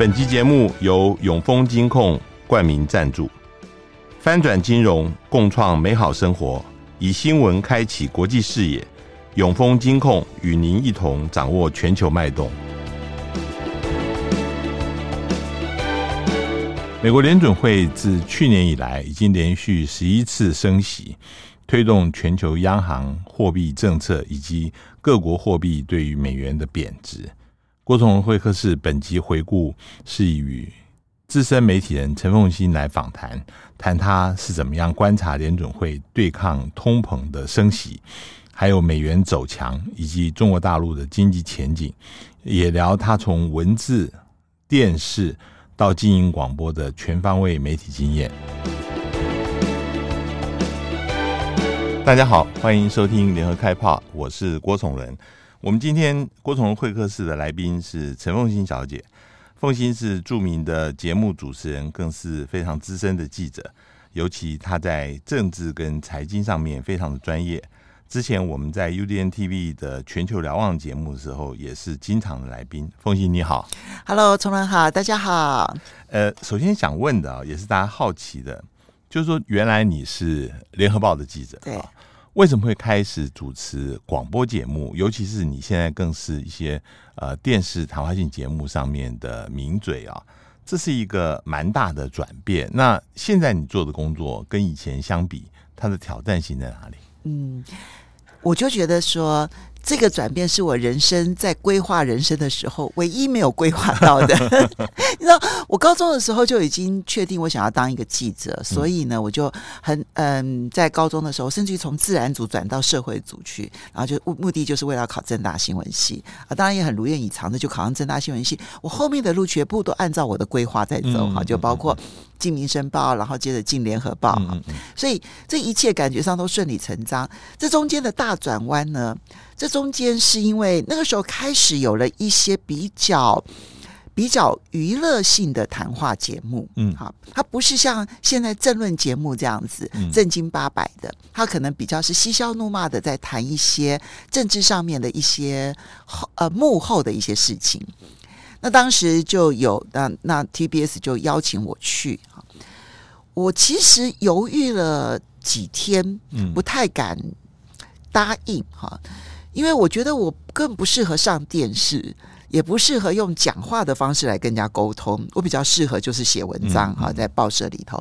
本集节目由永丰金控冠名赞助，翻转金融，共创美好生活，以新闻开启国际视野。永丰金控与您一同掌握全球脉动。美国联准会自去年以来，已经连续十一次升息，推动全球央行货币政策以及各国货币对于美元的贬值。郭崇伦会客室本集回顾是与资深媒体人陈凤馨来访谈，谈他是怎么样观察联准会对抗通膨的升息，还有美元走强以及中国大陆的经济前景，也聊他从文字、电视到经营广播的全方位媒体经验。大家好，欢迎收听联合开炮，我是郭崇仁。我们今天郭崇伦会客室的来宾是陈凤欣小姐，凤欣是著名的节目主持人，更是非常资深的记者，尤其她在政治跟财经上面非常的专业。之前我们在 UDN TV 的全球瞭望节目的时候，也是经常的来宾。凤欣你好，Hello，崇仁好，大家好。呃，首先想问的啊，也是大家好奇的，就是说原来你是联合报的记者，对。为什么会开始主持广播节目？尤其是你现在更是一些呃电视谈话性节目上面的名嘴啊，这是一个蛮大的转变。那现在你做的工作跟以前相比，它的挑战性在哪里？嗯，我就觉得说。这个转变是我人生在规划人生的时候唯一没有规划到的。你知道，我高中的时候就已经确定我想要当一个记者，所以呢，我就很嗯，在高中的时候，甚至于从自然组转到社会组去，然后就目目的就是为了考正大新闻系啊，当然也很如愿以偿的就考上正大新闻系。我后面的路全部都按照我的规划在走哈，就包括进民生报，然后接着进联合报嗯，所以这一切感觉上都顺理成章。这中间的大转弯呢？这中间是因为那个时候开始有了一些比较比较娱乐性的谈话节目，嗯，好，它不是像现在政论节目这样子正经八百的，它可能比较是嬉笑怒骂的，在谈一些政治上面的一些呃幕后的一些事情。那当时就有那那 TBS 就邀请我去，我其实犹豫了几天，不太敢答应哈。因为我觉得我更不适合上电视，也不适合用讲话的方式来跟人家沟通。我比较适合就是写文章哈，在报社里头。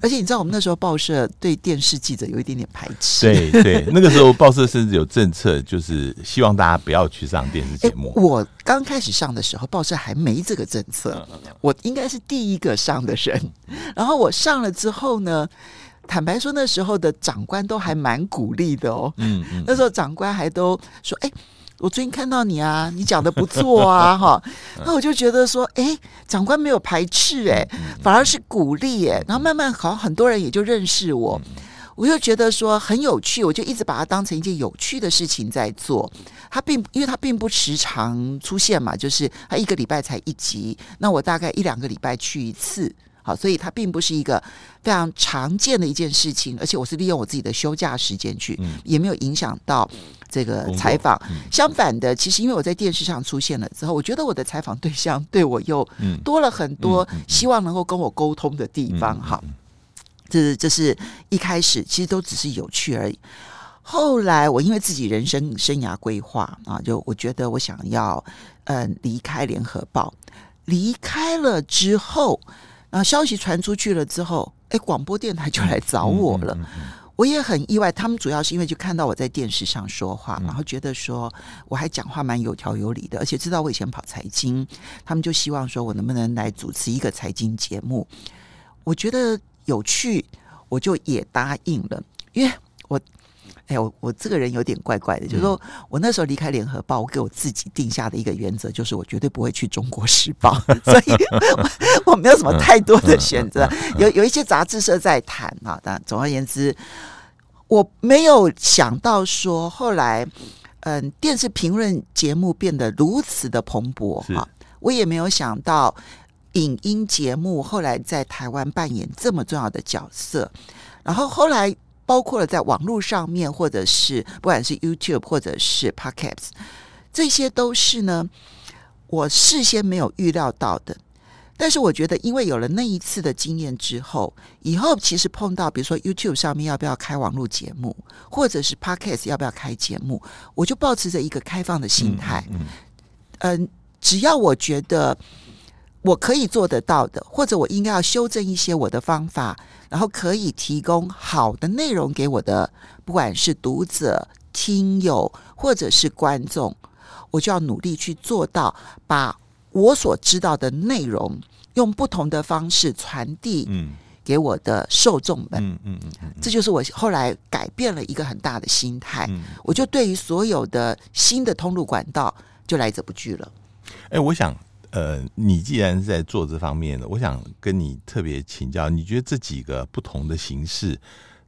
而且你知道，我们那时候报社对电视记者有一点点排斥。对对，那个时候报社甚至有政策，就是希望大家不要去上电视节目。我刚开始上的时候，报社还没这个政策，我应该是第一个上的人。然后我上了之后呢，坦白说，那时候的长官都还蛮鼓励的哦。嗯嗯，那时候长官还都说：“哎，我最近看到你啊，你讲的不错啊，哈。”那我就觉得说：“哎，长官没有排斥，哎，反而是鼓励，哎。”然后慢慢好像很多人也就认识我，我又觉得说很有趣，我就一直把它当成一件有趣的事情在做。他并因为他并不时常出现嘛，就是他一个礼拜才一集，那我大概一两个礼拜去一次。好，所以它并不是一个非常常见的一件事情，而且我是利用我自己的休假时间去，嗯、也没有影响到这个采访。嗯、相反的，其实因为我在电视上出现了之后，我觉得我的采访对象对我又多了很多希望能够跟我沟通的地方。好，这是这是一开始其实都只是有趣而已。后来我因为自己人生生涯规划啊，就我觉得我想要嗯离开联合报，离开了之后。然后消息传出去了之后，哎，广播电台就来找我了。我也很意外，他们主要是因为就看到我在电视上说话，然后觉得说我还讲话蛮有条有理的，而且知道我以前跑财经，他们就希望说我能不能来主持一个财经节目。我觉得有趣，我就也答应了，因为我。哎，我我这个人有点怪怪的，就是说我那时候离开联合报，我给我自己定下的一个原则，就是我绝对不会去中国时报，所以我，我没有什么太多的选择。有有一些杂志社在谈啊，但总而言之，我没有想到说后来，嗯，电视评论节目变得如此的蓬勃啊，我也没有想到影音节目后来在台湾扮演这么重要的角色，然后后来。包括了在网络上面，或者是不管是 YouTube 或者是 Podcast，这些都是呢，我事先没有预料到的。但是我觉得，因为有了那一次的经验之后，以后其实碰到比如说 YouTube 上面要不要开网络节目，或者是 Podcast 要不要开节目，我就保持着一个开放的心态。嗯，嗯，嗯，只要我觉得我可以做得到的，或者我应该要修正一些我的方法，然后可以提供好的内容给我的，不管是读者、听友或者是观众，我就要努力去做到把。我所知道的内容，用不同的方式传递给我的受众们。嗯嗯这就是我后来改变了一个很大的心态。嗯、我就对于所有的新的通路管道就来者不拒了。哎，我想，呃，你既然是在做这方面的，我想跟你特别请教，你觉得这几个不同的形式，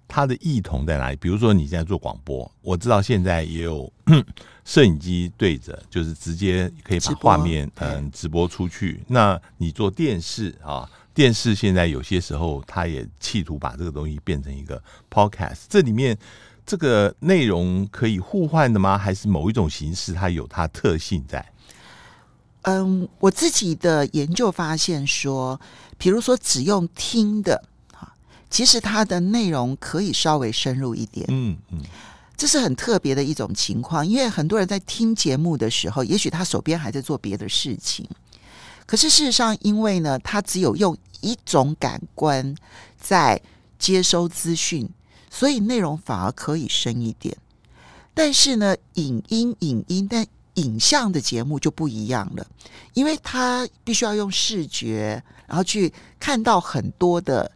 它的异同在哪里？比如说你现在做广播，我知道现在也有 摄影机对着，就是直接可以把画面嗯直播出去。那你做电视啊，电视现在有些时候它也企图把这个东西变成一个 podcast。这里面这个内容可以互换的吗？还是某一种形式它有它特性在？嗯，我自己的研究发现说，比如说只用听的。其实它的内容可以稍微深入一点，嗯嗯，这是很特别的一种情况，因为很多人在听节目的时候，也许他手边还在做别的事情，可是事实上，因为呢，他只有用一种感官在接收资讯，所以内容反而可以深一点。但是呢，影音、影音，但影像的节目就不一样了，因为他必须要用视觉，然后去看到很多的。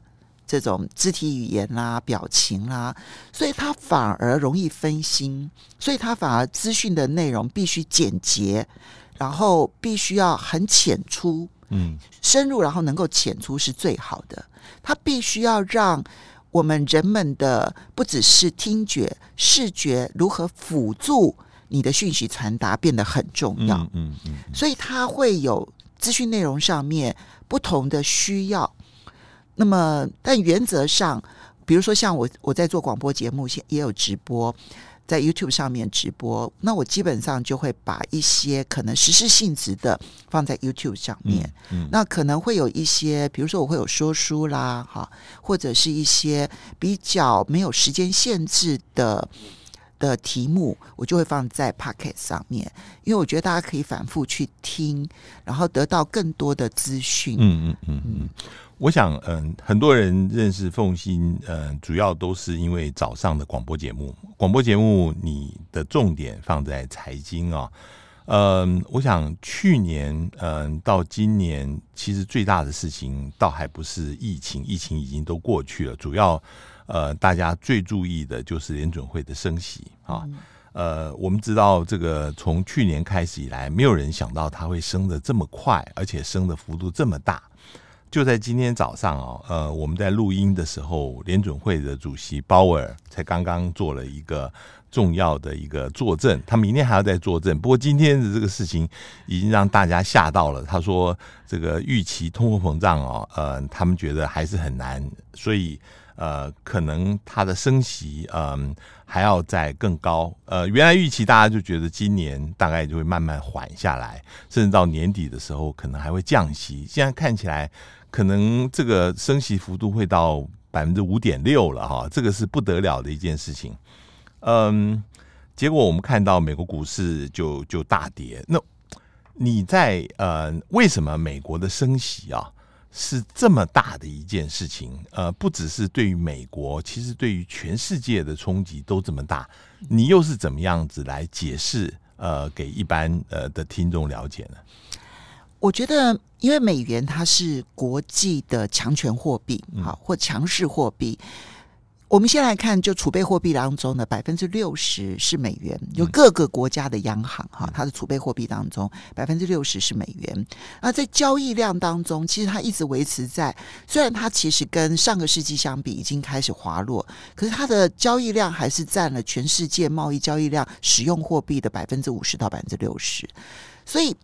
这种肢体语言啦、啊、表情啦、啊，所以它反而容易分心，所以它反而资讯的内容必须简洁，然后必须要很浅出，嗯，深入，然后能够浅出是最好的。它必须要让我们人们的不只是听觉、视觉如何辅助你的讯息传达变得很重要，嗯嗯，嗯，所以它会有资讯内容上面不同的需要。那么，但原则上，比如说像我，我在做广播节目，现也有直播，在 YouTube 上面直播。那我基本上就会把一些可能时事性质的放在 YouTube 上面。嗯，嗯，那可能会有一些，比如说我会有说书啦，哈，或者是一些比较没有时间限制的的题目，我就会放在 Podcast 上面，因为我觉得大家可以反复去听，然后得到更多的资讯。嗯嗯嗯嗯。我想，嗯，很多人认识凤馨，嗯，主要都是因为早上的广播节目。广播节目，你的重点放在财经啊，嗯，我想去年，嗯，到今年，其实最大的事情倒还不是疫情，疫情已经都过去了。主要，呃，大家最注意的就是联准会的升息啊。呃，我们知道，这个从去年开始以来，没有人想到它会升的这么快，而且升的幅度这么大。就在今天早上啊，呃，我们在录音的时候，联准会的主席鲍威尔才刚刚做了一个重要的一个作证，他明天还要再作证。不过今天的这个事情已经让大家吓到了。他说，这个预期通货膨胀哦，呃，他们觉得还是很难，所以呃，可能它的升息嗯、呃、还要再更高。呃，原来预期大家就觉得今年大概就会慢慢缓下来，甚至到年底的时候可能还会降息。现在看起来。可能这个升息幅度会到百分之五点六了哈，这个是不得了的一件事情。嗯，结果我们看到美国股市就就大跌。那你在呃，为什么美国的升息啊是这么大的一件事情？呃，不只是对于美国，其实对于全世界的冲击都这么大。你又是怎么样子来解释？呃，给一般呃的听众了解呢？我觉得，因为美元它是国际的强权货币，好或强势货币。我们先来看，就储备货币当中的百分之六十是美元，有各个国家的央行哈，它的储备货币当中百分之六十是美元。那在交易量当中，其实它一直维持在，虽然它其实跟上个世纪相比已经开始滑落，可是它的交易量还是占了全世界贸易交易量使用货币的百分之五十到百分之六十，所以。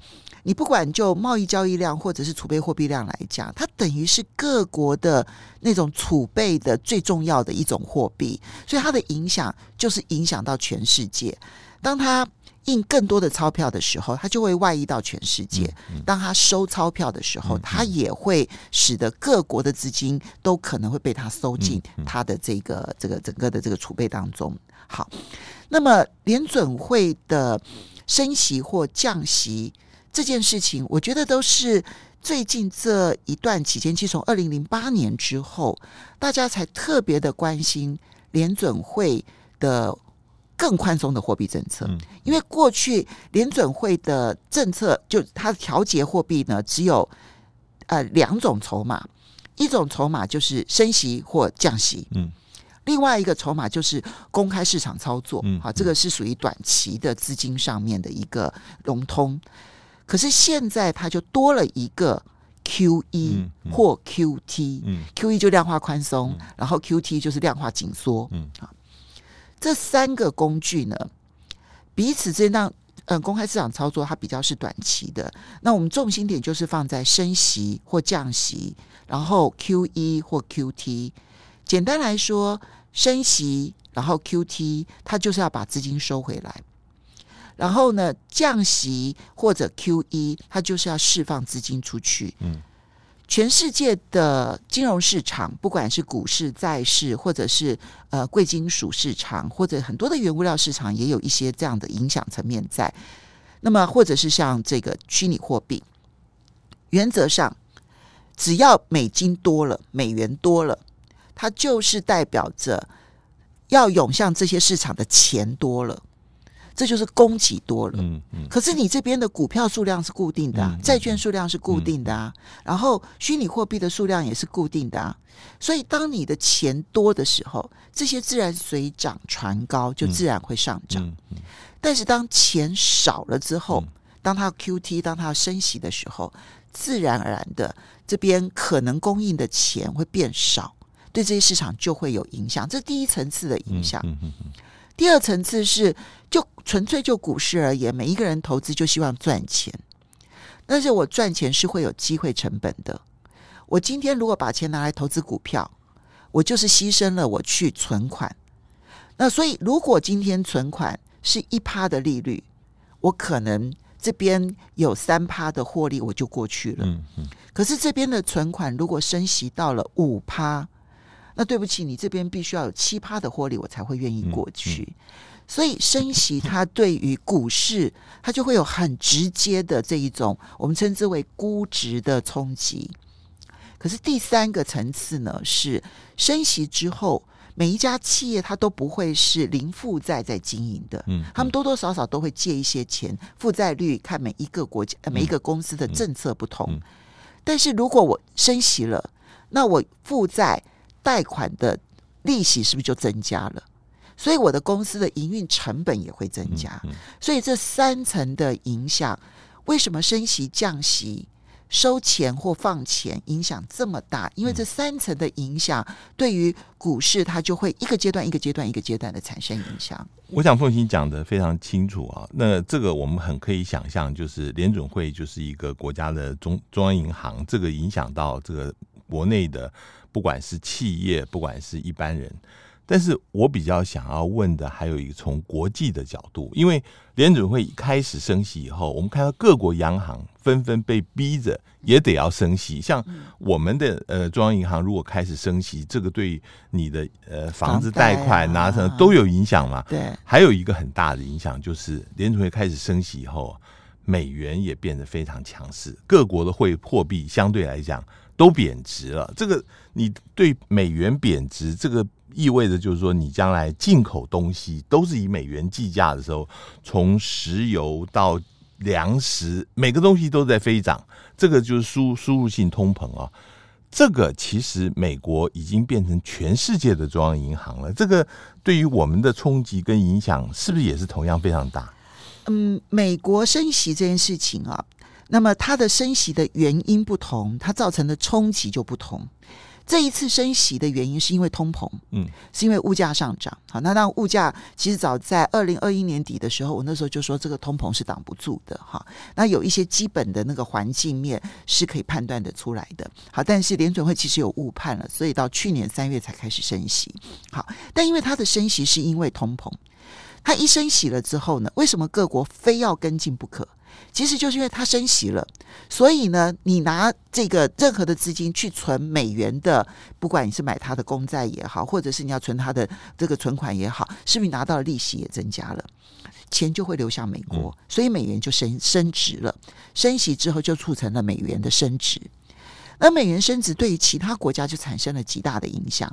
你不管就贸易交易量或者是储备货币量来讲，它等于是各国的那种储备的最重要的一种货币，所以它的影响就是影响到全世界。当它印更多的钞票的时候，它就会外溢到全世界；当它收钞票的时候，它也会使得各国的资金都可能会被它收进它的这个这个整个的这个储备当中。好，那么联准会的升息或降息这件事情，我觉得都是最近这一段期间，其实从二零零八年之后，大家才特别的关心联准会的。更宽松的货币政策，因为过去联准会的政策就它调节货币呢，只有呃两种筹码，一种筹码就是升息或降息，嗯，另外一个筹码就是公开市场操作，嗯，好，这个是属于短期的资金上面的一个融通。可是现在它就多了一个 QE 或 QT，嗯，QE 就量化宽松，然后 QT 就是量化紧缩，嗯，好。这三个工具呢，彼此之间让嗯公开市场操作它比较是短期的。那我们重心点就是放在升息或降息，然后 QE 或 QT。简单来说，升息然后 QT，它就是要把资金收回来。然后呢，降息或者 QE，它就是要释放资金出去。嗯。全世界的金融市场，不管是股市、债市，或者是呃贵金属市场，或者很多的原物料市场，也有一些这样的影响层面在。那么，或者是像这个虚拟货币，原则上，只要美金多了，美元多了，它就是代表着要涌向这些市场的钱多了。这就是供给多了，嗯嗯，可是你这边的股票数量是固定的啊，债券数量是固定的啊，然后虚拟货币的数量也是固定的啊，所以当你的钱多的时候，这些自然水涨船高，就自然会上涨。但是当钱少了之后，当它 QT，当它要升息的时候，自然而然的这边可能供应的钱会变少，对这些市场就会有影响。这是第一层次的影响。第二层次是，就纯粹就股市而言，每一个人投资就希望赚钱，但是我赚钱是会有机会成本的。我今天如果把钱拿来投资股票，我就是牺牲了我去存款。那所以，如果今天存款是一趴的利率，我可能这边有三趴的获利，我就过去了。嗯嗯。可是这边的存款如果升息到了五趴。那对不起，你这边必须要有七趴的获利，我才会愿意过去。嗯嗯、所以升息它对于股市，它就会有很直接的这一种我们称之为估值的冲击。可是第三个层次呢，是升息之后，每一家企业它都不会是零负债在经营的，嗯，他们多多少少都会借一些钱，负债率看每一个国家、每一个公司的政策不同。但是如果我升息了，那我负债。贷款的利息是不是就增加了？所以我的公司的营运成本也会增加。所以这三层的影响，为什么升息、降息、收钱或放钱影响这么大？因为这三层的影响对于股市，它就会一个阶段、一个阶段、一个阶段的产生影响。我想凤馨讲的非常清楚啊。那这个我们很可以想象，就是联准会就是一个国家的中中央银行，这个影响到这个国内的。不管是企业，不管是一般人，但是我比较想要问的，还有一个从国际的角度，因为联准会开始升息以后，我们看到各国央行纷纷被逼着也得要升息。像我们的呃中央银行如果开始升息，这个对你的呃房子贷款拿什么都有影响嘛。对，还有一个很大的影响就是联准会开始升息以后，美元也变得非常强势，各国的汇货币相对来讲。都贬值了，这个你对美元贬值，这个意味着就是说，你将来进口东西都是以美元计价的时候，从石油到粮食，每个东西都在飞涨，这个就是输输入性通膨啊。这个其实美国已经变成全世界的中央银行了，这个对于我们的冲击跟影响，是不是也是同样非常大？嗯，美国升息这件事情啊。那么它的升息的原因不同，它造成的冲击就不同。这一次升息的原因是因为通膨，嗯，是因为物价上涨。好，那当物价其实早在二零二一年底的时候，我那时候就说这个通膨是挡不住的哈。那有一些基本的那个环境面是可以判断的出来的。好，但是联准会其实有误判了，所以到去年三月才开始升息。好，但因为它的升息是因为通膨，它一升息了之后呢，为什么各国非要跟进不可？其实就是因为它升息了，所以呢，你拿这个任何的资金去存美元的，不管你是买它的公债也好，或者是你要存它的这个存款也好，是不是拿到的利息也增加了？钱就会流向美国，所以美元就升升值了。升息之后就促成了美元的升值，而美元升值对于其他国家就产生了极大的影响，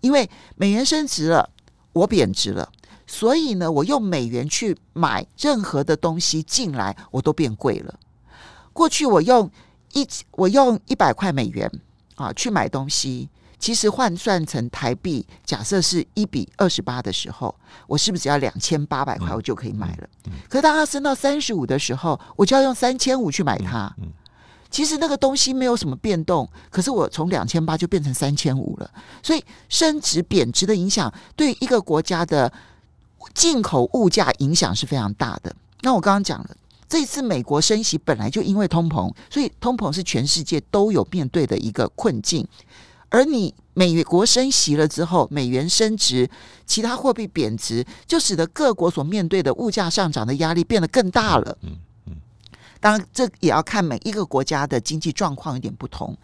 因为美元升值了，我贬值了。所以呢，我用美元去买任何的东西进来，我都变贵了。过去我用一我用一百块美元啊去买东西，其实换算成台币，假设是一比二十八的时候，我是不是只要两千八百块我就可以买了？可是当它升到三十五的时候，我就要用三千五去买它。其实那个东西没有什么变动，可是我从两千八就变成三千五了。所以升值贬值的影响对一个国家的。进口物价影响是非常大的。那我刚刚讲了，这次美国升息本来就因为通膨，所以通膨是全世界都有面对的一个困境。而你美国升息了之后，美元升值，其他货币贬值，就使得各国所面对的物价上涨的压力变得更大了。嗯嗯。当然，这也要看每一个国家的经济状况有点不同。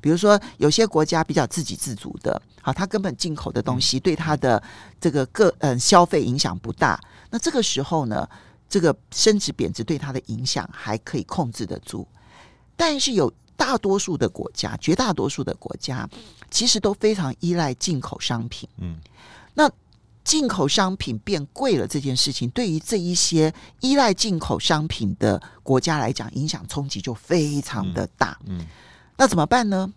比如说，有些国家比较自给自足的，好，它根本进口的东西对它的这个个嗯消费影响不大。那这个时候呢，这个升值贬值对它的影响还可以控制得住。但是有大多数的国家，绝大多数的国家，其实都非常依赖进口商品。嗯，那进口商品变贵了这件事情，对于这一些依赖进口商品的国家来讲，影响冲击就非常的大。嗯。那怎么办呢？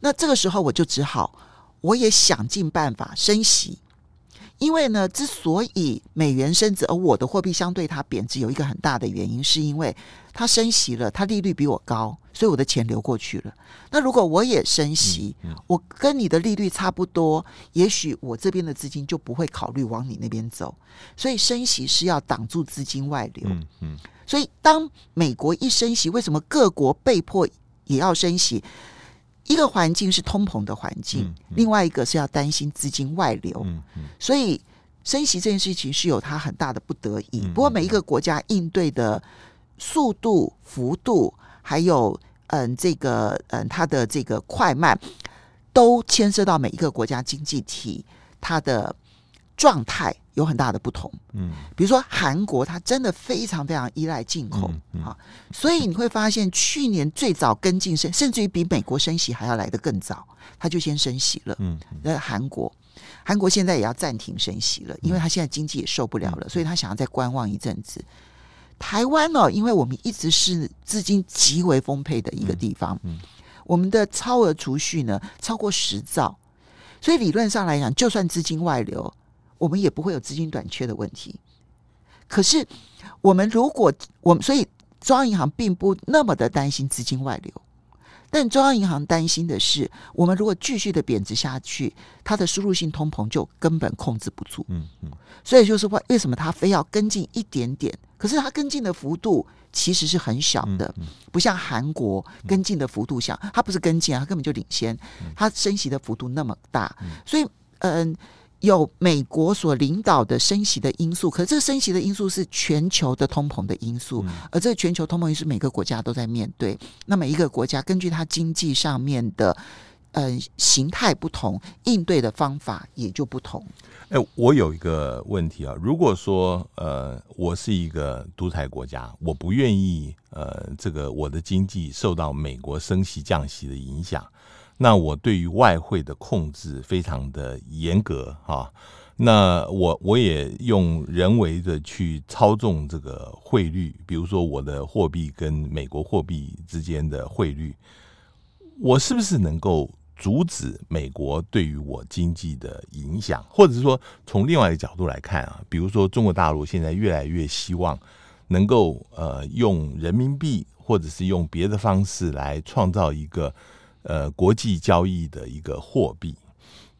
那这个时候我就只好，我也想尽办法升息，因为呢，之所以美元升值，而我的货币相对它贬值，有一个很大的原因，是因为它升息了，它利率比我高，所以我的钱流过去了。那如果我也升息，我跟你的利率差不多，也许我这边的资金就不会考虑往你那边走。所以升息是要挡住资金外流。嗯嗯。所以当美国一升息，为什么各国被迫？也要升息，一个环境是通膨的环境，嗯嗯、另外一个是要担心资金外流，所以升息这件事情是有它很大的不得已。嗯、不过每一个国家应对的速度、幅度，还有嗯这个嗯它的这个快慢，都牵涉到每一个国家经济体它的状态。有很大的不同，嗯，比如说韩国，它真的非常非常依赖进口，啊、所以你会发现去年最早跟进升，甚至于比美国升息还要来得更早，它就先升息了，嗯，那韩国，韩国现在也要暂停升息了，因为它现在经济也受不了了，所以他想要再观望一阵子。台湾呢、哦，因为我们一直是资金极为丰沛的一个地方，嗯，我们的超额储蓄呢超过十兆，所以理论上来讲，就算资金外流。我们也不会有资金短缺的问题。可是，我们如果我们所以中央银行并不那么的担心资金外流，但中央银行担心的是，我们如果继续的贬值下去，它的输入性通膨就根本控制不住。嗯嗯。所以就是为为什么它非要跟进一点点？可是它跟进的幅度其实是很小的，不像韩国跟进的幅度小，它不是跟进啊，它根本就领先，它升息的幅度那么大，所以嗯。有美国所领导的升息的因素，可是这个升息的因素是全球的通膨的因素，嗯、而这个全球通膨因素每个国家都在面对。那每一个国家根据它经济上面的呃形态不同，应对的方法也就不同。哎，我有一个问题啊，如果说呃我是一个独裁国家，我不愿意呃这个我的经济受到美国升息降息的影响。那我对于外汇的控制非常的严格哈，那我我也用人为的去操纵这个汇率，比如说我的货币跟美国货币之间的汇率，我是不是能够阻止美国对于我经济的影响？或者是说，从另外一个角度来看啊，比如说中国大陆现在越来越希望能够呃用人民币或者是用别的方式来创造一个。呃国际交易的一个货币。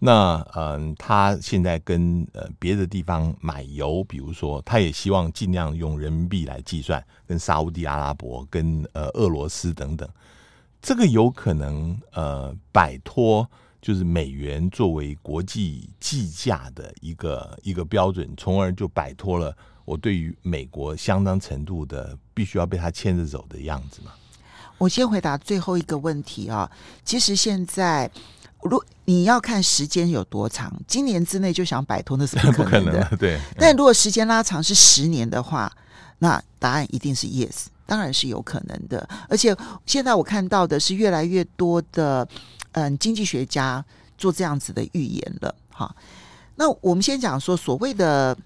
那嗯，他现在跟呃别的地方买油，比如说，他也希望尽量用人民币来计算，跟沙乌地阿拉伯、跟呃俄罗斯等等，这个有可能呃摆脱就是美元作为国际计价的一个一个标准，从而就摆脱了我对于美国相当程度的必须要被他牵着走的样子嘛。我先回答最后一个问题啊，其实现在。如你要看时间有多长，今年之内就想摆脱，那是不可能的。能对，但如果时间拉长是十年的话，那答案一定是 yes，当然是有可能的。而且现在我看到的是越来越多的嗯经济学家做这样子的预言了。哈，那我们先讲说所谓的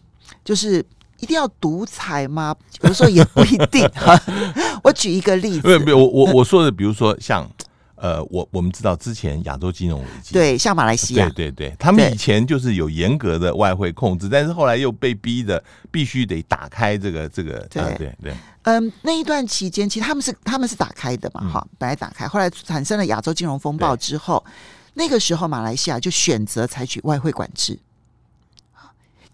就是一定要独裁吗？有的时候也不一定。哈，我举一个例子，没有没有，我我我说的，比如说像。呃，我我们知道之前亚洲金融危机，对，像马来西亚，对对对，他们以前就是有严格的外汇控制，但是后来又被逼的必须得打开这个这个，对、呃、对对。嗯，那一段期间，其实他们是他们是打开的嘛，哈、嗯，本来打开，后来产生了亚洲金融风暴之后，那个时候马来西亚就选择采取外汇管制，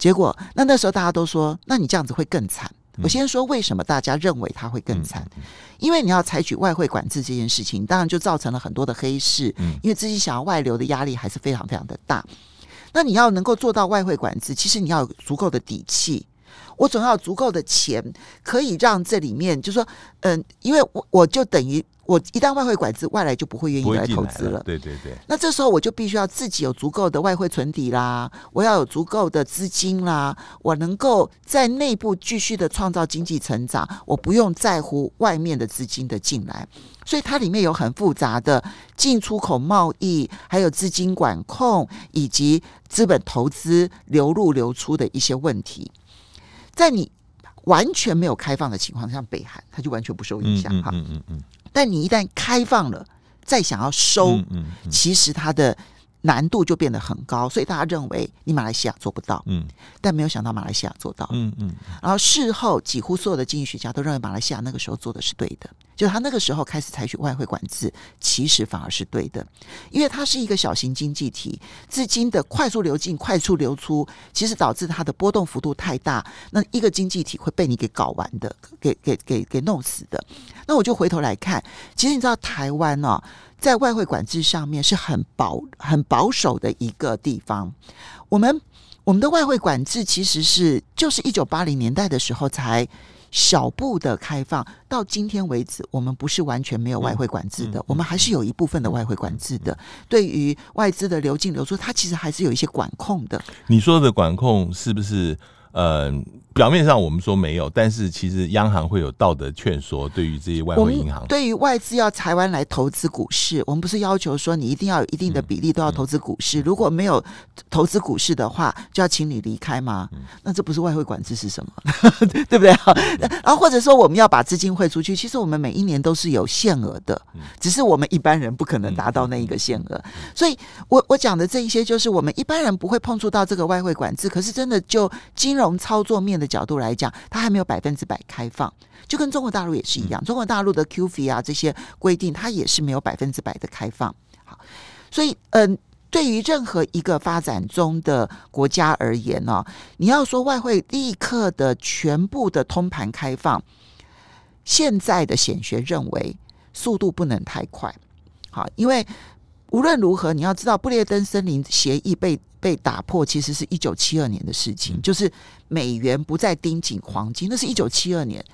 结果那那时候大家都说，那你这样子会更惨。我先说为什么大家认为它会更惨，因为你要采取外汇管制这件事情，当然就造成了很多的黑市，因为资金想要外流的压力还是非常非常的大。那你要能够做到外汇管制，其实你要有足够的底气，我总要有足够的钱，可以让这里面就是说，嗯，因为我我就等于。我一旦外汇管制，外来就不会愿意来投资了。对对对。那这时候我就必须要自己有足够的外汇存底啦，我要有足够的资金啦，我能够在内部继续的创造经济成长，我不用在乎外面的资金的进来。所以它里面有很复杂的进出口贸易，还有资金管控以及资本投资流入流出的一些问题。在你完全没有开放的情况下，像北韩，它就完全不受影响哈。嗯嗯嗯嗯。但你一旦开放了，再想要收，嗯嗯嗯、其实它的难度就变得很高，所以大家认为你马来西亚做不到，嗯，但没有想到马来西亚做到，嗯嗯，然后事后几乎所有的经济学家都认为马来西亚那个时候做的是对的，就是他那个时候开始采取外汇管制，其实反而是对的，因为它是一个小型经济体，资金的快速流进、快速流出，其实导致它的波动幅度太大，那一个经济体会被你给搞完的，给给给给弄死的。那我就回头来看，其实你知道台湾呢、哦？在外汇管制上面是很保很保守的一个地方。我们我们的外汇管制其实是就是一九八零年代的时候才小步的开放，到今天为止，我们不是完全没有外汇管制的，我们还是有一部分的外汇管制的。对于外资的流进流出，它其实还是有一些管控的。你说的管控是不是？呃，表面上我们说没有，但是其实央行会有道德劝说，对于这些外汇银行，对于外资要台湾来投资股市，我们不是要求说你一定要有一定的比例都要投资股市，嗯嗯、如果没有投资股市的话，就要请你离开吗？嗯、那这不是外汇管制是什么？对不对？然后或者说我们要把资金汇出去，其实我们每一年都是有限额的，只是我们一般人不可能达到那一个限额。所以我我讲的这一些，就是我们一般人不会碰触到这个外汇管制，可是真的就金融操作面的角度来讲，它还没有百分之百开放，就跟中国大陆也是一样。中国大陆的 QF 啊这些规定，它也是没有百分之百的开放。好，所以嗯、呃，对于任何一个发展中的国家而言呢、哦，你要说外汇立刻的全部的通盘开放，现在的显学认为速度不能太快。好，因为无论如何，你要知道布列登森林协议被。被打破其实是一九七二年的事情，就是美元不再盯紧黄金，那是一九七二年。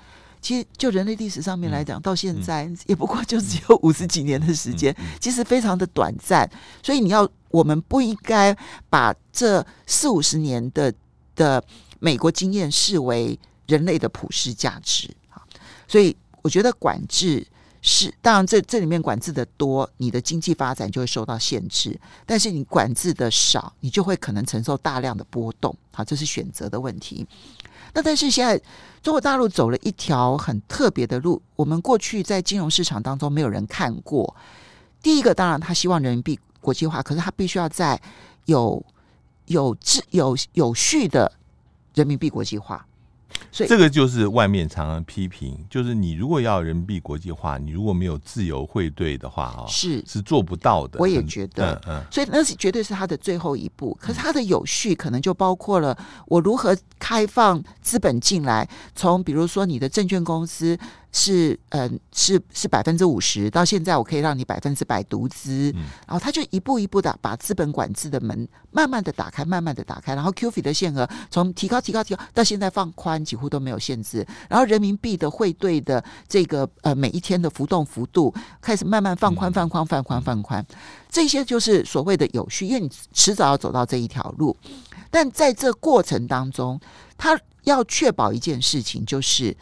其实就人类历史上面来讲，到现在也不过就只有五十几年的时间，其实非常的短暂。所以你要，我们不应该把这四五十年的的美国经验视为人类的普世价值。所以我觉得管制。是，当然这这里面管制的多，你的经济发展就会受到限制；但是你管制的少，你就会可能承受大量的波动。好，这是选择的问题。那但是现在中国大陆走了一条很特别的路，我们过去在金融市场当中没有人看过。第一个，当然他希望人民币国际化，可是他必须要在有有质有有序的人民币国际化。所以这个就是外面常常批评，就是你如果要人民币国际化，你如果没有自由汇兑的话，啊，是是做不到的。我也觉得，嗯，嗯，所以那是绝对是它的最后一步。可是它的有序可能就包括了我如何开放资本进来，从比如说你的证券公司。是，嗯，是是百分之五十，到现在我可以让你百分之百独资，嗯、然后他就一步一步的把资本管制的门慢慢的打开，慢慢的打开，然后 QF 的限额从提高提高提高到现在放宽，几乎都没有限制，然后人民币的汇兑的这个呃每一天的浮动幅度开始慢慢放宽放宽放宽放宽，这些就是所谓的有序，因为你迟早要走到这一条路，但在这过程当中，他要确保一件事情就是。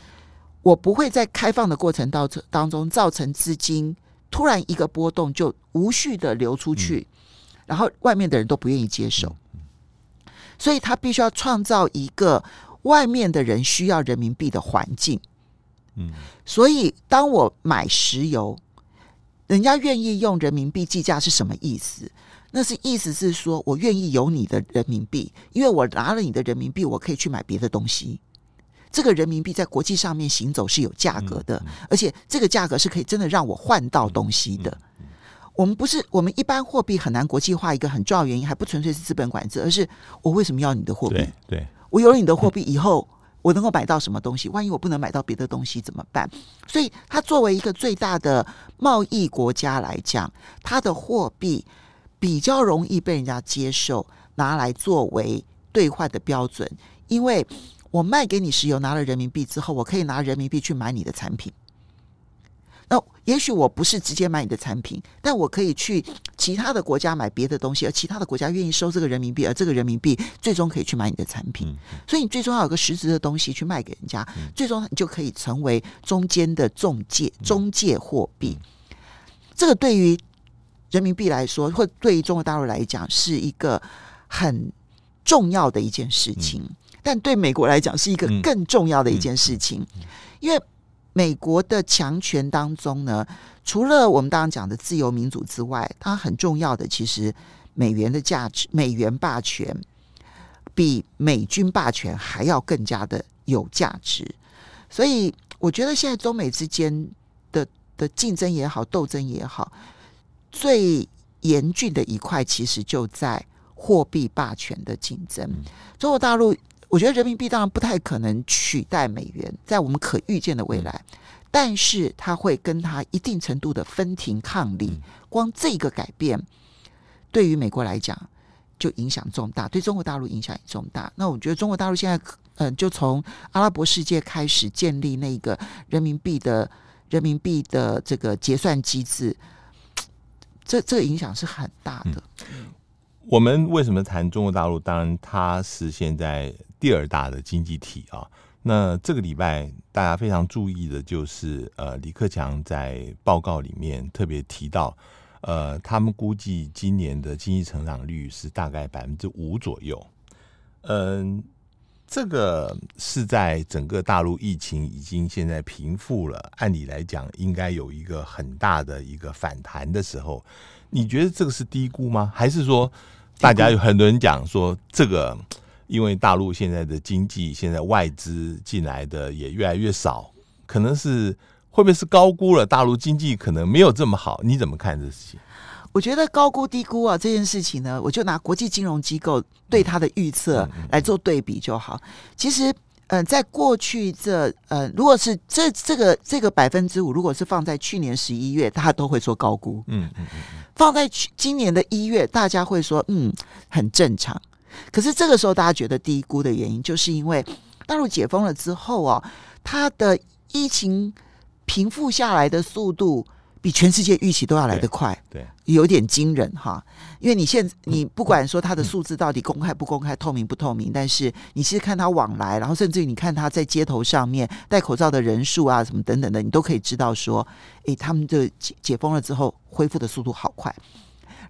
我不会在开放的过程当当中造成资金突然一个波动就无序的流出去，然后外面的人都不愿意接受，所以他必须要创造一个外面的人需要人民币的环境。嗯，所以当我买石油，人家愿意用人民币计价是什么意思？那是意思是说我愿意有你的人民币，因为我拿了你的人民币，我可以去买别的东西。这个人民币在国际上面行走是有价格的，而且这个价格是可以真的让我换到东西的。我们不是我们一般货币很难国际化，一个很重要原因还不纯粹是资本管制，而是我为什么要你的货币？对，我有了你的货币以后，我能够买到什么东西？万一我不能买到别的东西怎么办？所以，它作为一个最大的贸易国家来讲，它的货币比较容易被人家接受，拿来作为兑换的标准，因为。我卖给你石油，拿了人民币之后，我可以拿人民币去买你的产品。那也许我不是直接买你的产品，但我可以去其他的国家买别的东西，而其他的国家愿意收这个人民币，而这个人民币最终可以去买你的产品。所以你最终要有个实质的东西去卖给人家，最终你就可以成为中间的中介，中介货币。这个对于人民币来说，或对于中国大陆来讲，是一个很重要的一件事情。但对美国来讲是一个更重要的一件事情，因为美国的强权当中呢，除了我们刚刚讲的自由民主之外，它很重要的其实美元的价值，美元霸权比美军霸权还要更加的有价值。所以我觉得现在中美之间的的竞争也好，斗争也好，最严峻的一块其实就在货币霸权的竞争。中国大陆。我觉得人民币当然不太可能取代美元，在我们可预见的未来，但是它会跟它一定程度的分庭抗礼。光这个改变，对于美国来讲就影响重大，对中国大陆影响也重大。那我觉得中国大陆现在，嗯、呃，就从阿拉伯世界开始建立那个人民币的人民币的这个结算机制，这这个影响是很大的。嗯我们为什么谈中国大陆？当然，它是现在第二大的经济体啊。那这个礼拜大家非常注意的就是，呃，李克强在报告里面特别提到，呃，他们估计今年的经济成长率是大概百分之五左右。嗯，这个是在整个大陆疫情已经现在平复了，按理来讲应该有一个很大的一个反弹的时候。你觉得这个是低估吗？还是说？大家有很多人讲说，这个因为大陆现在的经济，现在外资进来的也越来越少，可能是会不会是高估了大陆经济可能没有这么好？你怎么看这事情？我觉得高估低估啊这件事情呢，我就拿国际金融机构对它的预测来做对比就好。其实。嗯、呃，在过去这呃，如果是这这个这个百分之五，如果是放在去年十一月，大家都会说高估。嗯嗯嗯。放在去今年的一月，大家会说嗯很正常。可是这个时候大家觉得低估的原因，就是因为大陆解封了之后哦，它的疫情平复下来的速度。比全世界预期都要来得快，对，有点惊人哈。因为你现你不管说它的数字到底公开不公开、透明不透明，但是你其实看它往来，然后甚至于你看它在街头上面戴口罩的人数啊，什么等等的，你都可以知道说，诶，他们的解解封了之后恢复的速度好快。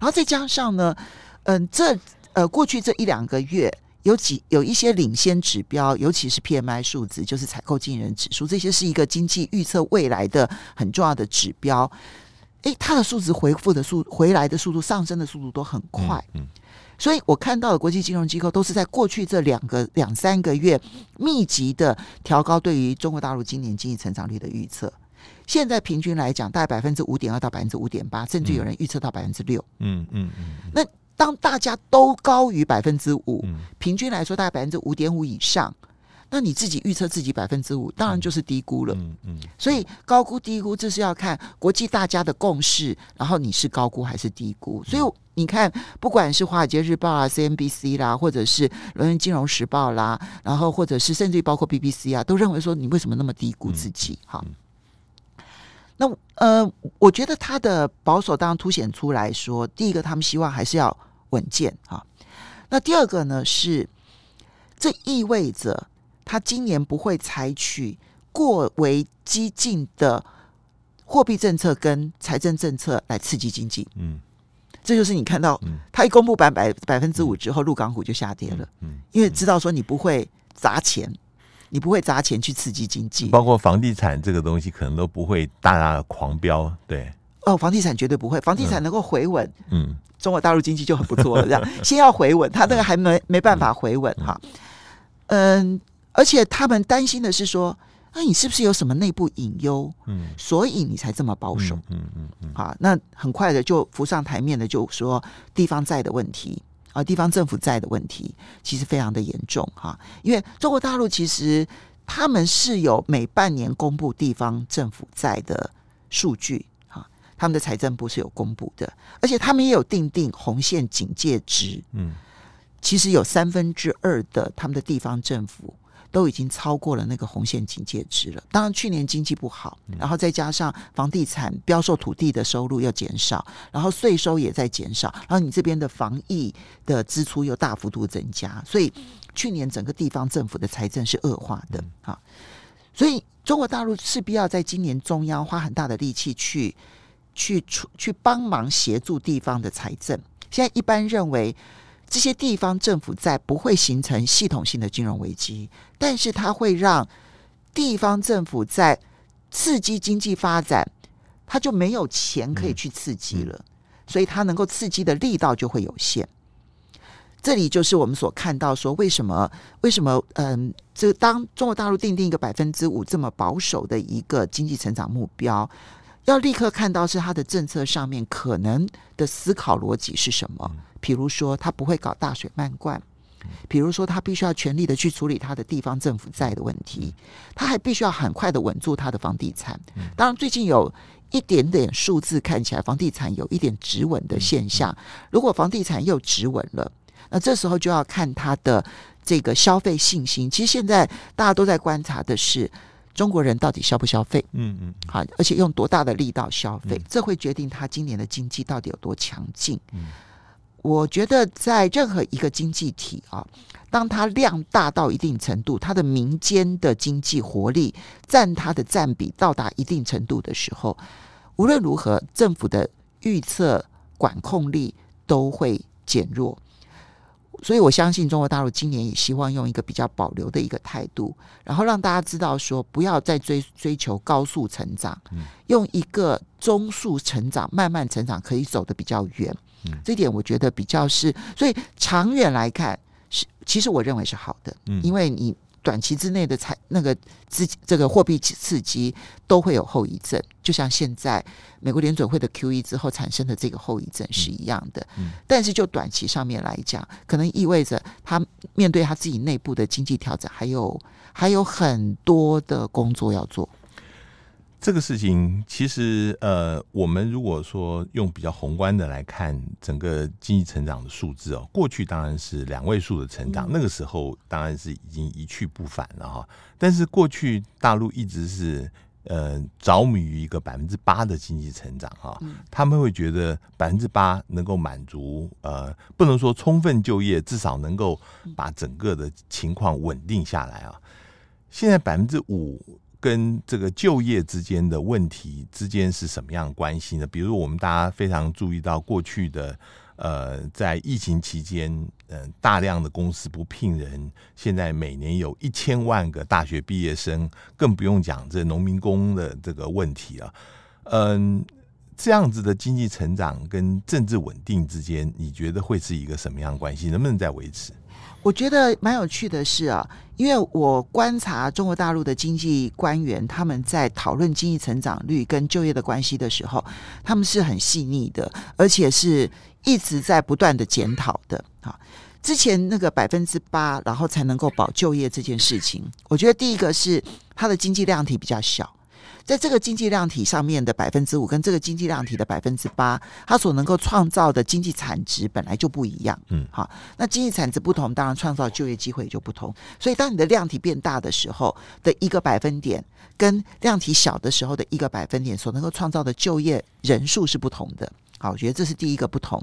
然后再加上呢，嗯，这呃过去这一两个月。有几有一些领先指标，尤其是 PMI 数值，就是采购经理人指数，这些是一个经济预测未来的很重要的指标。诶，它的数值回复的速回来的速度上升的速度都很快。嗯，嗯，所以我看到的国际金融机构都是在过去这两个两三个月密集的调高对于中国大陆今年经济成长率的预测。现在平均来讲，大概百分之五点二到百分之五点八，甚至有人预测到百分之六。嗯嗯嗯。那当大家都高于百分之五，平均来说大概百分之五点五以上。那你自己预测自己百分之五，当然就是低估了。嗯嗯，所以高估低估，这是要看国际大家的共识，然后你是高估还是低估。所以你看，不管是《华尔街日报》啊、CNBC 啦，或者是《伦敦金融时报》啦，然后或者是甚至于包括 BBC 啊，都认为说你为什么那么低估自己？哈。那呃，我觉得他的保守当然凸显出来说，第一个他们希望还是要稳健哈。那第二个呢是，这意味着。他今年不会采取过为激进的货币政策跟财政政策来刺激经济。嗯，这就是你看到他一公布百百百分之五之后，陆港股就下跌了。嗯，因为知道说你不会砸钱，你不会砸钱去刺激经济，包括房地产这个东西可能都不会大大的狂飙。对，哦，房地产绝对不会，房地产能够回稳，嗯，中国大陆经济就很不错了。这样 先要回稳，他那个还没没办法回稳哈。嗯。而且他们担心的是说，那你是不是有什么内部隐忧？嗯，所以你才这么保守。嗯嗯嗯。好，那很快的就浮上台面的，就说地方债的问题啊，地方政府债的问题其实非常的严重哈。因为中国大陆其实他们是有每半年公布地方政府债的数据哈，他们的财政部是有公布的，而且他们也有定定红线警戒值。嗯，其实有三分之二的他们的地方政府。都已经超过了那个红线警戒值了。当然，去年经济不好，然后再加上房地产标售土地的收入又减少，然后税收也在减少，然后你这边的防疫的支出又大幅度增加，所以去年整个地方政府的财政是恶化的啊。所以中国大陆势必要在今年中央花很大的力气去去出去帮忙协助地方的财政。现在一般认为。这些地方政府在不会形成系统性的金融危机，但是它会让地方政府在刺激经济发展，它就没有钱可以去刺激了，所以它能够刺激的力道就会有限。这里就是我们所看到说，为什么为什么嗯，这当中国大陆定定一个百分之五这么保守的一个经济成长目标，要立刻看到是他的政策上面可能的思考逻辑是什么。比如说，他不会搞大水漫灌；比如说，他必须要全力的去处理他的地方政府债的问题；他还必须要很快的稳住他的房地产。当然，最近有一点点数字看起来，房地产有一点止稳的现象。如果房地产又止稳了，那这时候就要看他的这个消费信心。其实现在大家都在观察的是中国人到底消不消费？嗯嗯，好，而且用多大的力道消费，这会决定他今年的经济到底有多强劲。我觉得在任何一个经济体啊，当它量大到一定程度，它的民间的经济活力占它的占比到达一定程度的时候，无论如何，政府的预测管控力都会减弱。所以我相信中国大陆今年也希望用一个比较保留的一个态度，然后让大家知道说，不要再追追求高速成长，用一个中速成长、慢慢成长，可以走得比较远。这点我觉得比较是，所以长远来看是，其实我认为是好的，因为你短期之内的财那个资这个货币刺激都会有后遗症，就像现在美国联准会的 QE 之后产生的这个后遗症是一样的。但是就短期上面来讲，可能意味着他面对他自己内部的经济调整，还有还有很多的工作要做。这个事情其实，呃，我们如果说用比较宏观的来看整个经济成长的数字哦，过去当然是两位数的成长，那个时候当然是已经一去不返了哈。但是过去大陆一直是呃着迷于一个百分之八的经济成长哈，他们会觉得百分之八能够满足呃，不能说充分就业，至少能够把整个的情况稳定下来啊。现在百分之五。跟这个就业之间的问题之间是什么样关系呢？比如我们大家非常注意到过去的呃，在疫情期间，嗯、大量的公司不聘人，现在每年有一千万个大学毕业生，更不用讲这农民工的这个问题了。嗯，这样子的经济成长跟政治稳定之间，你觉得会是一个什么样关系？能不能再维持？我觉得蛮有趣的是啊，因为我观察中国大陆的经济官员，他们在讨论经济成长率跟就业的关系的时候，他们是很细腻的，而且是一直在不断的检讨的。啊，之前那个百分之八，然后才能够保就业这件事情，我觉得第一个是它的经济量体比较小。在这个经济量体上面的百分之五，跟这个经济量体的百分之八，它所能够创造的经济产值本来就不一样。嗯，好，那经济产值不同，当然创造就业机会也就不同。所以，当你的量体变大的时候的一个百分点，跟量体小的时候的一个百分点，所能够创造的就业人数是不同的。好，我觉得这是第一个不同。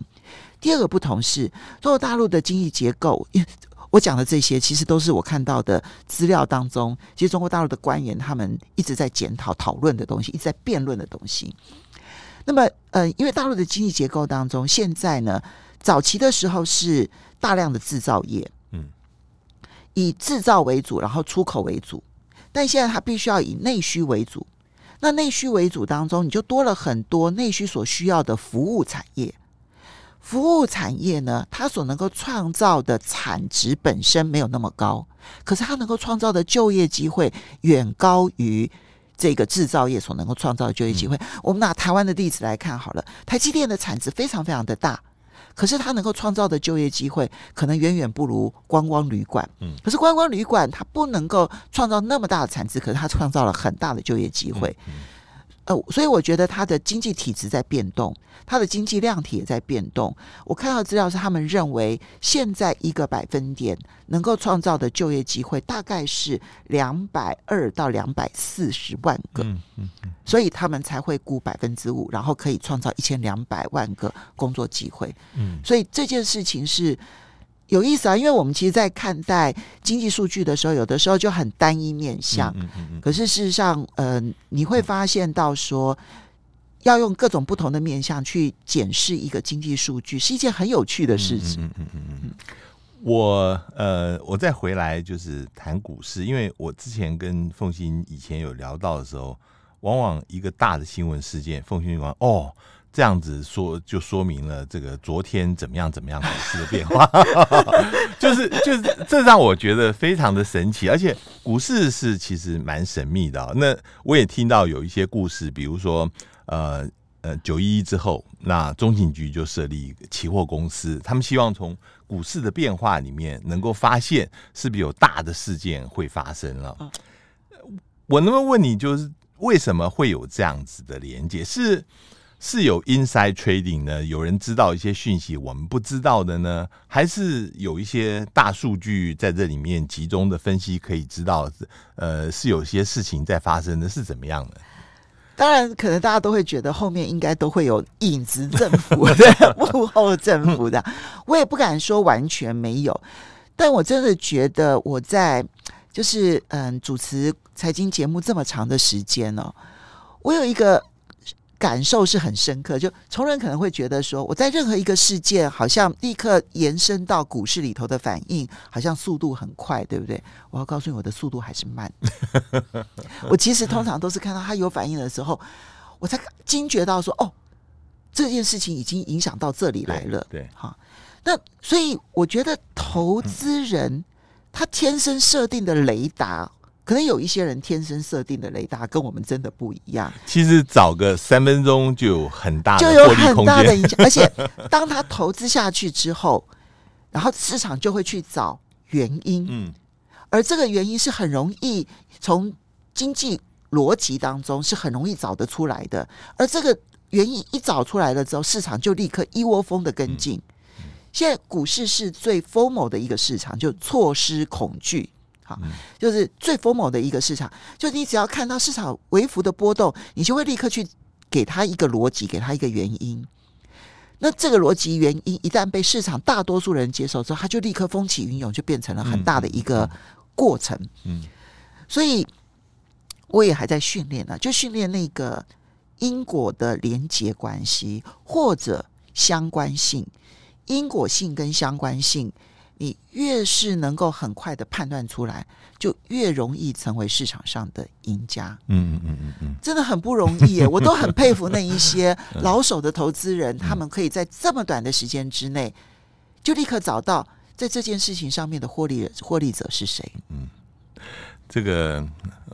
第二个不同是中国大陆的经济结构。我讲的这些，其实都是我看到的资料当中，其实中国大陆的官员他们一直在检讨、讨论的东西，一直在辩论的东西。那么，呃，因为大陆的经济结构当中，现在呢，早期的时候是大量的制造业，嗯，以制造为主，然后出口为主，但现在它必须要以内需为主。那内需为主当中，你就多了很多内需所需要的服务产业。服务产业呢，它所能够创造的产值本身没有那么高，可是它能够创造的就业机会远高于这个制造业所能够创造的就业机会。嗯、我们拿台湾的例子来看好了，台积电的产值非常非常的大，可是它能够创造的就业机会可能远远不如观光旅馆。嗯，可是观光旅馆它不能够创造那么大的产值，可是它创造了很大的就业机会。嗯嗯呃，所以我觉得它的经济体制在变动，它的经济量体也在变动。我看到资料是他们认为，现在一个百分点能够创造的就业机会大概是两百二到两百四十万个，嗯嗯嗯，所以他们才会估百分之五，然后可以创造一千两百万个工作机会。嗯，所以这件事情是。有意思啊，因为我们其实，在看待经济数据的时候，有的时候就很单一面向。嗯嗯嗯。可是事实上，呃，你会发现到说，要用各种不同的面向去检视一个经济数据，是一件很有趣的事情。嗯嗯嗯嗯嗯。我呃，我再回来就是谈股市，因为我之前跟凤欣以前有聊到的时候，往往一个大的新闻事件，凤欣就讲哦。这样子说就说明了这个昨天怎么样怎么样股市的变化，就是就是这让我觉得非常的神奇，而且股市是其实蛮神秘的。那我也听到有一些故事，比如说呃呃九一一之后，那中情局就设立期货公司，他们希望从股市的变化里面能够发现是不是有大的事件会发生了。我能不能问你，就是为什么会有这样子的连接？是？是有 inside trading 呢？有人知道一些讯息我们不知道的呢？还是有一些大数据在这里面集中的分析可以知道？呃，是有些事情在发生的，是怎么样的？当然，可能大家都会觉得后面应该都会有影子政府的 幕后政府的。我也不敢说完全没有，但我真的觉得我在就是嗯主持财经节目这么长的时间哦，我有一个。感受是很深刻，就从人可能会觉得说，我在任何一个事件，好像立刻延伸到股市里头的反应，好像速度很快，对不对？我要告诉你，我的速度还是慢。我其实通常都是看到他有反应的时候，我才惊觉到说，哦，这件事情已经影响到这里来了。对，好，那所以我觉得投资人他天生设定的雷达。可能有一些人天生设定的雷达跟我们真的不一样。其实找个三分钟就有很大的就有很大的影响，而且当他投资下去之后，然后市场就会去找原因。嗯，而这个原因是很容易从经济逻辑当中是很容易找得出来的。而这个原因一找出来了之后，市场就立刻一窝蜂的跟进。现在股市是最 FOMO 的一个市场，就错失恐惧。好，就是最 FOMO 的一个市场，就你只要看到市场微幅的波动，你就会立刻去给他一个逻辑，给他一个原因。那这个逻辑原因一旦被市场大多数人接受之后，他就立刻风起云涌，就变成了很大的一个过程。嗯，所以我也还在训练呢，就训练那个因果的连结关系或者相关性，因果性跟相关性。你越是能够很快的判断出来，就越容易成为市场上的赢家。嗯嗯嗯嗯嗯，真的很不容易耶，我都很佩服那一些老手的投资人，他们可以在这么短的时间之内，就立刻找到在这件事情上面的获利获利者是谁。嗯。这个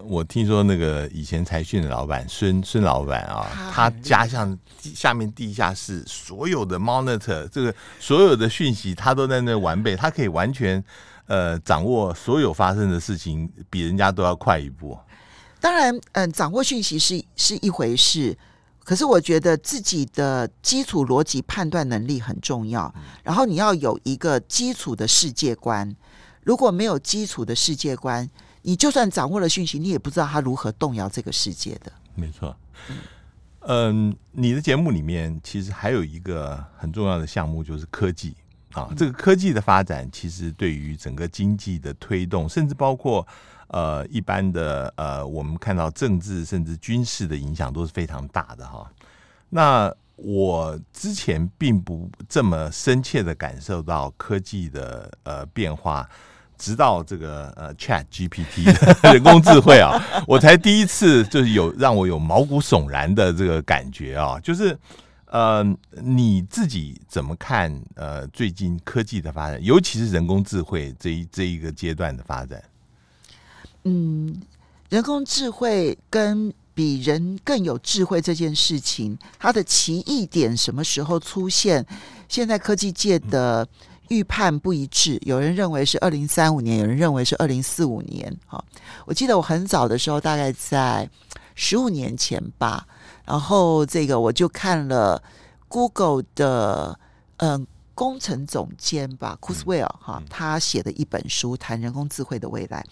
我听说，那个以前财讯的老板孙孙老板啊，他家像下面地下室所有的 monitor，这个所有的讯息他都在那完备，他可以完全呃掌握所有发生的事情，比人家都要快一步。当然，嗯，掌握讯息是是一回事，可是我觉得自己的基础逻辑判断能力很重要，然后你要有一个基础的世界观，如果没有基础的世界观。你就算掌握了讯息，你也不知道他如何动摇这个世界的。没错，嗯，你的节目里面其实还有一个很重要的项目，就是科技啊。这个科技的发展，其实对于整个经济的推动，甚至包括呃一般的呃，我们看到政治甚至军事的影响都是非常大的哈。那我之前并不这么深切的感受到科技的呃变化。直到这个呃，Chat GPT 人工智慧啊，我才第一次就是有让我有毛骨悚然的这个感觉啊，就是呃，你自己怎么看呃最近科技的发展，尤其是人工智慧这一这一个阶段的发展？嗯，人工智慧跟比人更有智慧这件事情，它的奇异点什么时候出现？现在科技界的。预判不一致，有人认为是二零三五年，有人认为是二零四五年。哈，我记得我很早的时候，大概在十五年前吧。然后这个我就看了 Google 的嗯工程总监吧，Kurzweil 哈，他写的一本书谈人工智慧的未来。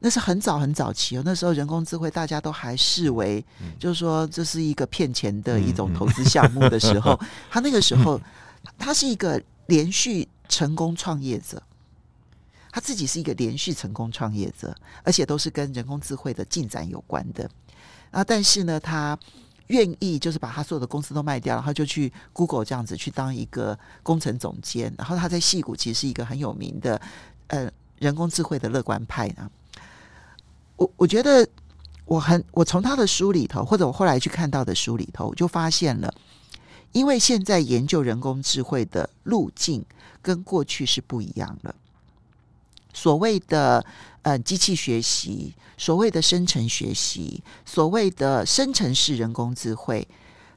那是很早很早期哦，那时候人工智慧大家都还视为，就是说这是一个骗钱的一种投资项目的时候，他那个时候他是一个。连续成功创业者，他自己是一个连续成功创业者，而且都是跟人工智慧的进展有关的啊。但是呢，他愿意就是把他所有的公司都卖掉，然后就去 Google 这样子去当一个工程总监。然后他在戏谷其实是一个很有名的呃人工智慧的乐观派呢。我我觉得我很我从他的书里头，或者我后来去看到的书里头，我就发现了。因为现在研究人工智慧的路径跟过去是不一样了。所谓的呃机器学习，所谓的生成学习，所谓的生成式人工智慧，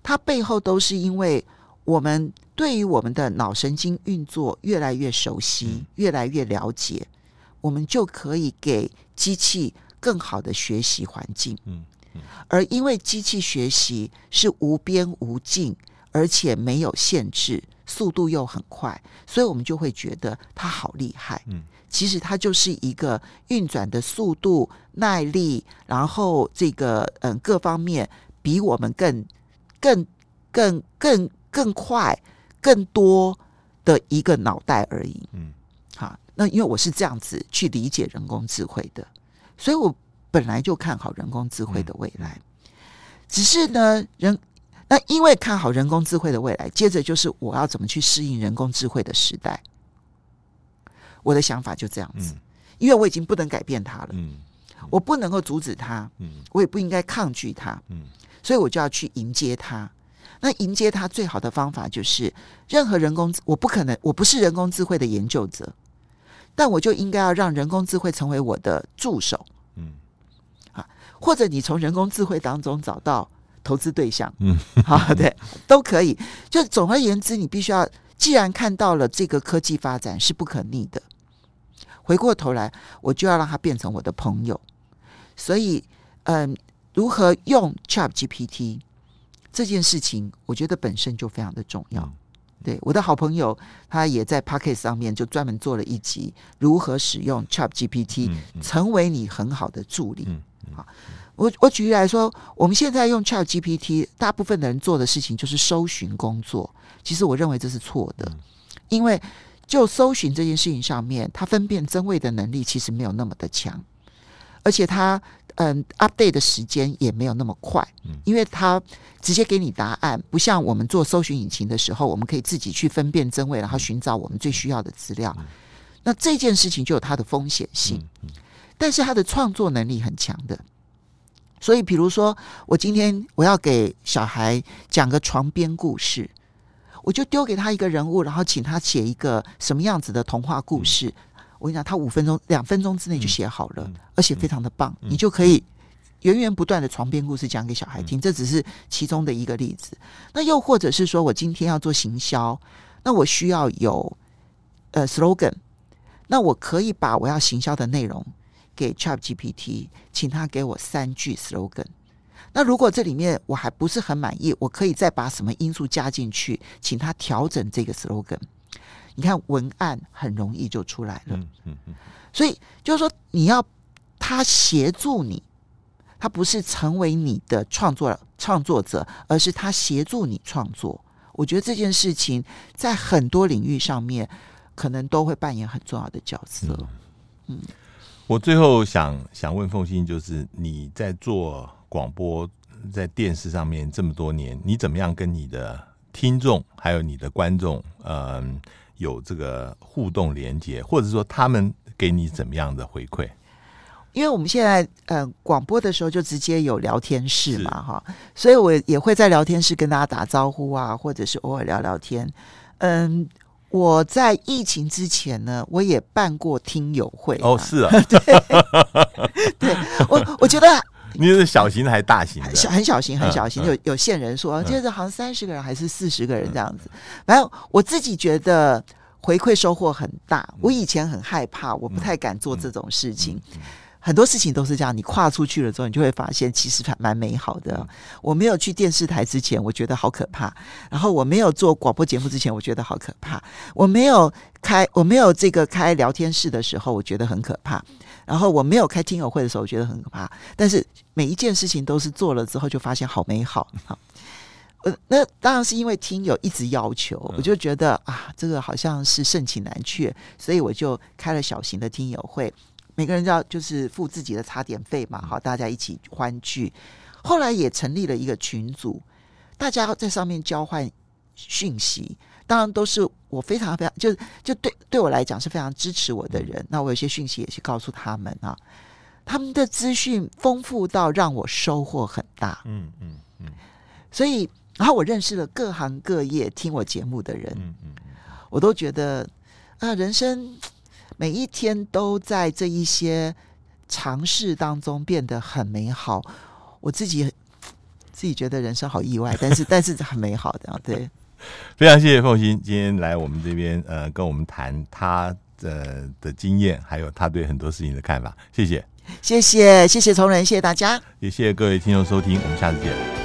它背后都是因为我们对于我们的脑神经运作越来越熟悉，越来越了解，我们就可以给机器更好的学习环境。嗯嗯。而因为机器学习是无边无尽。而且没有限制，速度又很快，所以我们就会觉得它好厉害。嗯，其实它就是一个运转的速度、耐力，然后这个嗯各方面比我们更、更、更、更、更快、更多的一个脑袋而已。嗯，好，那因为我是这样子去理解人工智慧的，所以我本来就看好人工智慧的未来。只是呢，人。那因为看好人工智慧的未来，接着就是我要怎么去适应人工智慧的时代。我的想法就这样子，嗯、因为我已经不能改变它了，我不能够阻止它，嗯、我也不应该抗拒它，嗯、所以我就要去迎接它。那迎接它最好的方法就是，任何人工，我不可能，我不是人工智慧的研究者，但我就应该要让人工智慧成为我的助手，嗯，啊，或者你从人工智慧当中找到。投资对象，嗯，好，对，都可以。就总而言之，你必须要，既然看到了这个科技发展是不可逆的，回过头来，我就要让它变成我的朋友。所以，嗯，如何用 ChatGPT 这件事情，我觉得本身就非常的重要。对，我的好朋友，他也在 Pocket 上面就专门做了一集，如何使用 ChatGPT 成为你很好的助理。好。我我举例来说，我们现在用 ChatGPT，大部分的人做的事情就是搜寻工作。其实我认为这是错的，因为就搜寻这件事情上面，它分辨真伪的能力其实没有那么的强，而且它嗯 update 的时间也没有那么快，因为它直接给你答案，不像我们做搜寻引擎的时候，我们可以自己去分辨真伪，然后寻找我们最需要的资料。那这件事情就有它的风险性，但是它的创作能力很强的。所以，比如说，我今天我要给小孩讲个床边故事，我就丢给他一个人物，然后请他写一个什么样子的童话故事。嗯、我跟你讲，他五分钟、两分钟之内就写好了，而且非常的棒，嗯、你就可以源源不断的床边故事讲给小孩听。嗯、这只是其中的一个例子。那又或者是说我今天要做行销，那我需要有呃 slogan，那我可以把我要行销的内容。给 ChatGPT，请他给我三句 slogan。那如果这里面我还不是很满意，我可以再把什么因素加进去，请他调整这个 slogan。你看文案很容易就出来了。嗯嗯嗯。所以就是说，你要他协助你，他不是成为你的创作创作者，而是他协助你创作。我觉得这件事情在很多领域上面，可能都会扮演很重要的角色。嗯。嗯我最后想想问凤欣，就是你在做广播，在电视上面这么多年，你怎么样跟你的听众还有你的观众，嗯，有这个互动连接，或者说他们给你怎么样的回馈？因为我们现在呃广播的时候就直接有聊天室嘛，哈，所以我也会在聊天室跟大家打招呼啊，或者是偶尔聊聊天，嗯。我在疫情之前呢，我也办过听友会。哦，是啊，对，对我我觉得 你是小型的还是大型的？小很小型，很小型，嗯、有有限人数，嗯、就是好像三十个人还是四十个人这样子。反正、嗯、我自己觉得回馈收获很大。我以前很害怕，我不太敢做这种事情。很多事情都是这样，你跨出去了之后，你就会发现其实还蛮美好的。我没有去电视台之前，我觉得好可怕；然后我没有做广播节目之前，我觉得好可怕；我没有开我没有这个开聊天室的时候，我觉得很可怕；然后我没有开听友会的时候，我觉得很可怕。但是每一件事情都是做了之后，就发现好美好。好，呃，那当然是因为听友一直要求，我就觉得啊，这个好像是盛情难却，所以我就开了小型的听友会。每个人要就是付自己的茶点费嘛，好，大家一起欢聚。后来也成立了一个群组，大家在上面交换讯息。当然都是我非常非常就就对对我来讲是非常支持我的人。那我有些讯息也去告诉他们啊，他们的资讯丰富到让我收获很大。嗯嗯嗯。所以，然后我认识了各行各业听我节目的人。嗯嗯，我都觉得啊，人生。每一天都在这一些尝试当中变得很美好，我自己 自己觉得人生好意外，但是但是很美好的，对。非常谢谢凤欣今天来我们这边，呃，跟我们谈他的的经验，还有他对很多事情的看法。谢谢，谢谢，谢谢崇仁，谢谢大家，也谢谢各位听众收听，我们下次见。